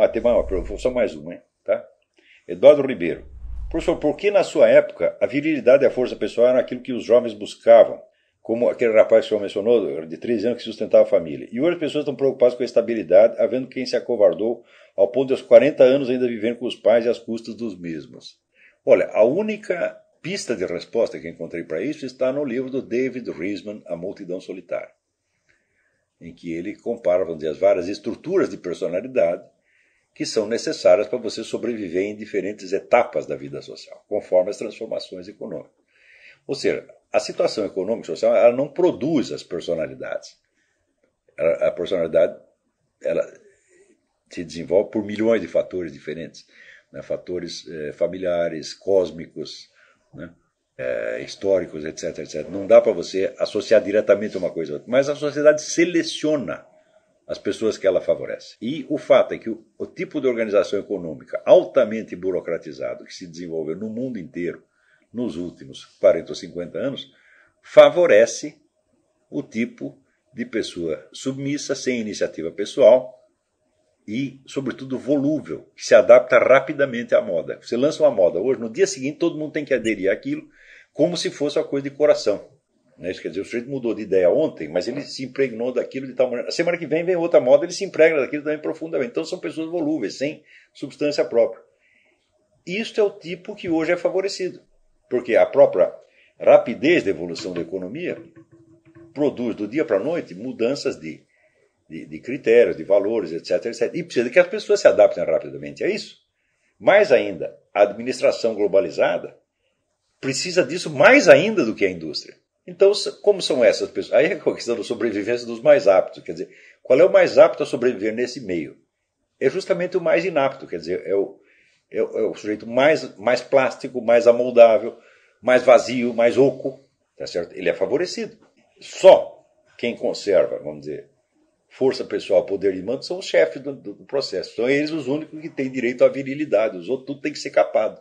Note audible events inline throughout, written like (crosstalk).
Ah, tem mais, só mais uma, hein? Tá? Eduardo Ribeiro. Professor, por que na sua época a virilidade e a força pessoal eram aquilo que os jovens buscavam? Como aquele rapaz que o senhor mencionou, de 13 anos, que sustentava a família. E hoje as pessoas estão preocupadas com a estabilidade, havendo quem se acovardou ao ponto de aos 40 anos ainda vivendo com os pais e às custas dos mesmos. Olha, a única pista de resposta que encontrei para isso está no livro do David Riesman, A Multidão Solitária, em que ele compara, dizer, as várias estruturas de personalidade que são necessárias para você sobreviver em diferentes etapas da vida social, conforme as transformações econômicas. Ou seja, a situação econômica e social ela não produz as personalidades. a personalidade ela se desenvolve por milhões de fatores diferentes, né? fatores eh, familiares, cósmicos, né? eh, históricos, etc, etc. Não dá para você associar diretamente uma coisa a outra, mas a sociedade seleciona as pessoas que ela favorece. E o fato é que o, o tipo de organização econômica altamente burocratizado que se desenvolveu no mundo inteiro nos últimos 40 ou 50 anos favorece o tipo de pessoa submissa, sem iniciativa pessoal e, sobretudo, volúvel, que se adapta rapidamente à moda. Você lança uma moda hoje, no dia seguinte todo mundo tem que aderir àquilo como se fosse uma coisa de coração. Né? Isso quer dizer, o sujeito mudou de ideia ontem, mas ele se impregnou daquilo de tal maneira. Semana que vem vem outra moda, ele se impregna daquilo também profundamente. Então são pessoas volúveis, sem substância própria. Isto é o tipo que hoje é favorecido, porque a própria rapidez da evolução da economia produz do dia para a noite mudanças de, de, de, critérios, de valores, etc, etc. E precisa que as pessoas se adaptem rapidamente a isso. Mais ainda, a administração globalizada precisa disso mais ainda do que a indústria. Então, como são essas pessoas? Aí é a questão da sobrevivência dos mais aptos. Quer dizer, qual é o mais apto a sobreviver nesse meio? É justamente o mais inapto, quer dizer, é o, é é o sujeito mais, mais plástico, mais amoldável, mais vazio, mais oco. Tá certo? Ele é favorecido. Só quem conserva, vamos dizer, força pessoal, poder de mando, são os chefes do, do, processo. São eles os únicos que têm direito à virilidade. Os outros tudo tem que ser capado.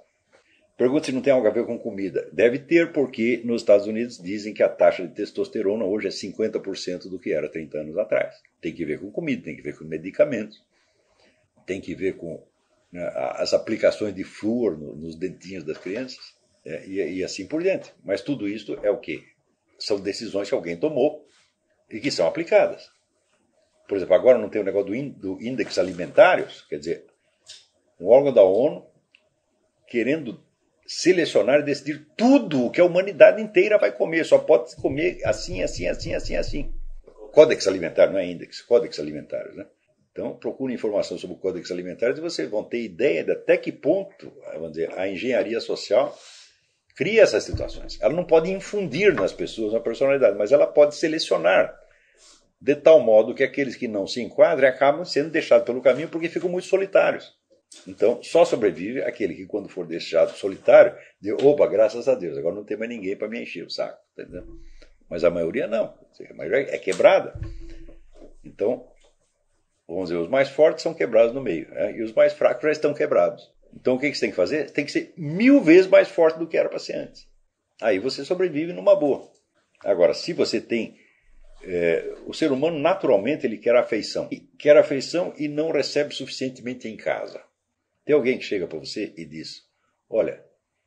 Pergunta se não tem algo a ver com comida. Deve ter, porque nos Estados Unidos dizem que a taxa de testosterona hoje é 50% do que era 30 anos atrás. Tem que ver com comida, tem que ver com medicamentos, tem que ver com né, as aplicações de flúor no, nos dentinhos das crianças é, e, e, assim por diante. Mas tudo isso é o quê? São decisões que alguém tomou e que são aplicadas. Por exemplo, agora não tem o negócio do índice alimentários, quer dizer, um órgão da ONU querendo selecionar e decidir tudo o que a humanidade inteira vai comer. Só pode comer assim, assim, assim, assim, assim. Códex alimentar, não é índice, códex alimentares, né? Então, procure informação sobre o códex alimentares e vocês vão ter ideia de até que ponto, vamos dizer, a engenharia social cria essas situações. Ela não pode infundir nas pessoas uma personalidade, mas ela pode selecionar de tal modo que aqueles que não se enquadrem acabam sendo deixados pelo caminho porque ficam muito solitários. Então, só sobrevive aquele que, quando for deixado solitário, diz: opa, graças a Deus, agora não tem mais ninguém para me encher o saco. Entendeu? Mas a maioria não. A maioria é quebrada. Então, vamos dizer, os mais fortes são quebrados no meio, né? e os mais fracos já estão quebrados. Então, o que você tem que fazer? Tem que ser mil vezes mais forte do que era para ser antes. Aí você sobrevive numa boa. Agora, se você tem é, o ser humano naturalmente ele quer afeição, quer afeição e não recebe suficientemente em casa. Tem alguém que chega para você e diz: Olha,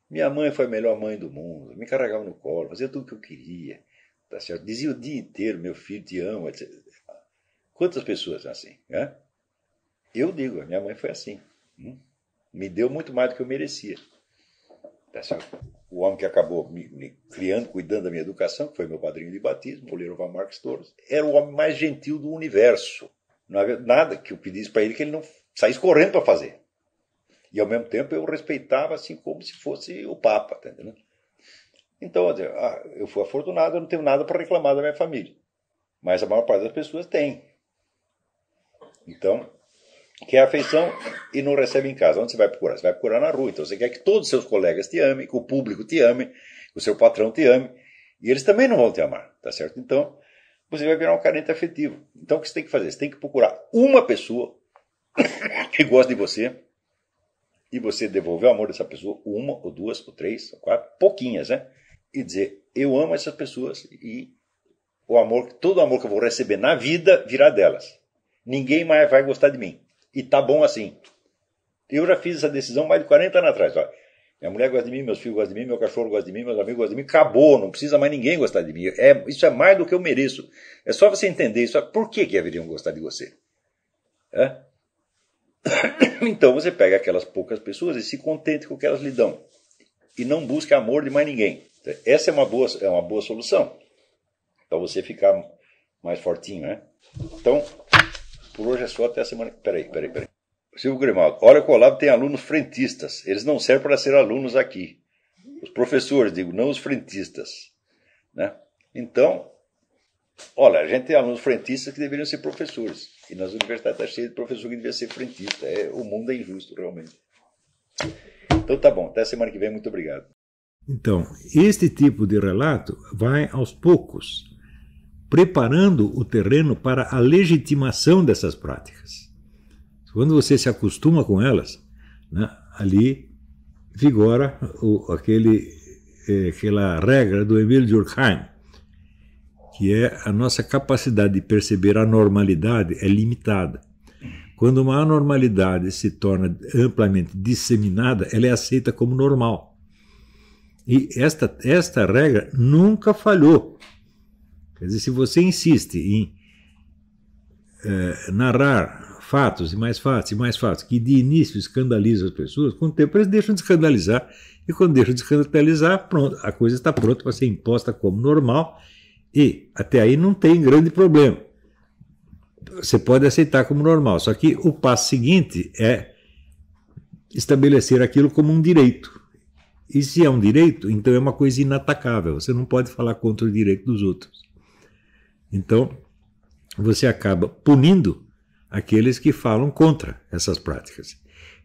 minha mãe foi a melhor mãe do mundo, me carregava no colo, fazia tudo o que eu queria, tá certo? Dizia o dia inteiro: Meu filho te ama, etc. Quantas pessoas são assim? Né? Eu digo: minha mãe foi assim. Hum? Me deu muito mais do que eu merecia. Tá certo? O homem que acabou me, me, criando, cuidando da minha educação, que foi meu padrinho de batismo, o Van Marques Torres, era o homem mais gentil do universo. Não havia nada que eu pedisse para ele que ele não saísse correndo para fazer. E ao mesmo tempo eu respeitava assim como se fosse o Papa, tá entendendo? Então, ah, eu fui afortunado, eu não tenho nada para reclamar da minha família. Mas a maior parte das pessoas tem. Então, quer afeição e não recebe em casa. Onde você vai procurar? Você vai procurar na rua. Então você quer que todos os seus colegas te amem, que o público te ame, que o seu patrão te ame. E eles também não vão te amar, tá certo? Então, você vai virar um carente afetivo. Então, o que você tem que fazer? Você tem que procurar uma pessoa (coughs) que gosta de você, e você devolver o amor dessa pessoa, uma, ou duas, ou três, ou quatro, pouquinhas, né? E dizer, eu amo essas pessoas e o amor, todo o amor que eu vou receber na vida virá delas. Ninguém mais vai gostar de mim. E tá bom assim. Eu já fiz essa decisão mais de 40 anos atrás. Ó. Minha mulher gosta de mim, meus filhos gostam de mim, meu cachorro gosta de mim, meus amigos gostam de mim. Acabou, não precisa mais ninguém gostar de mim. É, isso é mais do que eu mereço. É só você entender isso. Por que, que haveriam gostar de você? É? (coughs) Então você pega aquelas poucas pessoas e se contente com o que elas lhe dão. E não busque amor de mais ninguém. Essa é uma boa, é uma boa solução. Para você ficar mais fortinho, né? Então, por hoje é só até a semana. Peraí, peraí, peraí. Silvio Grimaldo, olha que o Olavo tem alunos frentistas. Eles não servem para ser alunos aqui. Os professores, digo, não os frentistas. Né? Então, olha, a gente tem alunos frentistas que deveriam ser professores. E nas universidades está cheio de professor que devia ser frentista. É, o mundo é injusto, realmente. Então tá bom, até semana que vem, muito obrigado. Então, este tipo de relato vai aos poucos preparando o terreno para a legitimação dessas práticas. Quando você se acostuma com elas, né, ali vigora o, aquele, é, aquela regra do Emile Durkheim, que é a nossa capacidade de perceber a normalidade é limitada. Quando uma anormalidade se torna amplamente disseminada, ela é aceita como normal. E esta, esta regra nunca falhou. Quer dizer, se você insiste em é, narrar fatos e mais fatos e mais fatos que de início escandalizam as pessoas, com o tempo eles deixam de escandalizar e quando deixam de escandalizar, pronto, a coisa está pronta para ser imposta como normal e até aí não tem grande problema. Você pode aceitar como normal, só que o passo seguinte é estabelecer aquilo como um direito. E se é um direito, então é uma coisa inatacável. Você não pode falar contra o direito dos outros. Então, você acaba punindo aqueles que falam contra essas práticas.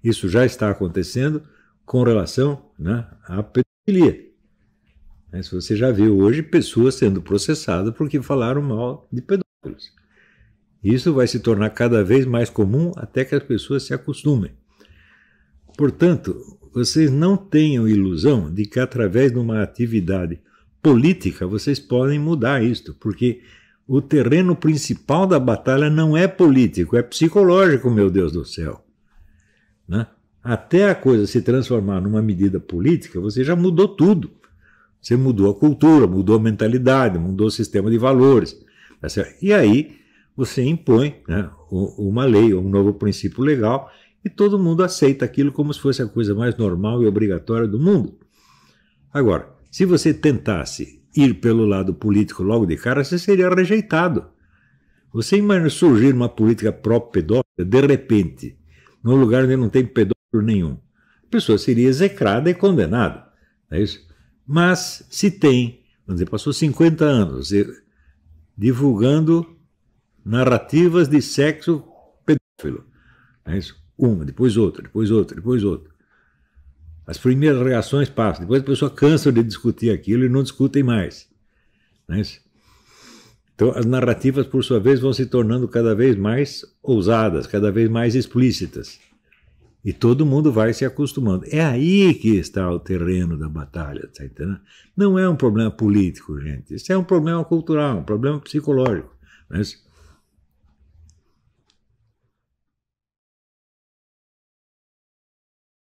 Isso já está acontecendo com relação né, à pedofilia. Se você já viu hoje pessoas sendo processadas porque falaram mal de pedófilos. Isso vai se tornar cada vez mais comum até que as pessoas se acostumem. Portanto, vocês não tenham ilusão de que através de uma atividade política vocês podem mudar isto, porque o terreno principal da batalha não é político, é psicológico, meu Deus do céu. Né? Até a coisa se transformar numa medida política, você já mudou tudo. Você mudou a cultura, mudou a mentalidade, mudou o sistema de valores. Tá e aí você impõe né, uma lei, um novo princípio legal, e todo mundo aceita aquilo como se fosse a coisa mais normal e obrigatória do mundo. Agora, se você tentasse ir pelo lado político logo de cara, você seria rejeitado. Você imagina surgir uma política pró-pedófila, de repente, num lugar onde não tem pedófilo nenhum. A pessoa seria execrada e condenada. é isso? Mas se tem, vamos dizer, passou 50 anos divulgando narrativas de sexo pedófilo. é isso? Uma, depois outra, depois outra, depois outra. As primeiras reações passam, depois a pessoa cansa de discutir aquilo e não discutem mais. Né? Então, as narrativas, por sua vez, vão se tornando cada vez mais ousadas, cada vez mais explícitas. E todo mundo vai se acostumando. É aí que está o terreno da batalha, tá? Não é um problema político, gente. Isso é um problema cultural, um problema psicológico. Né?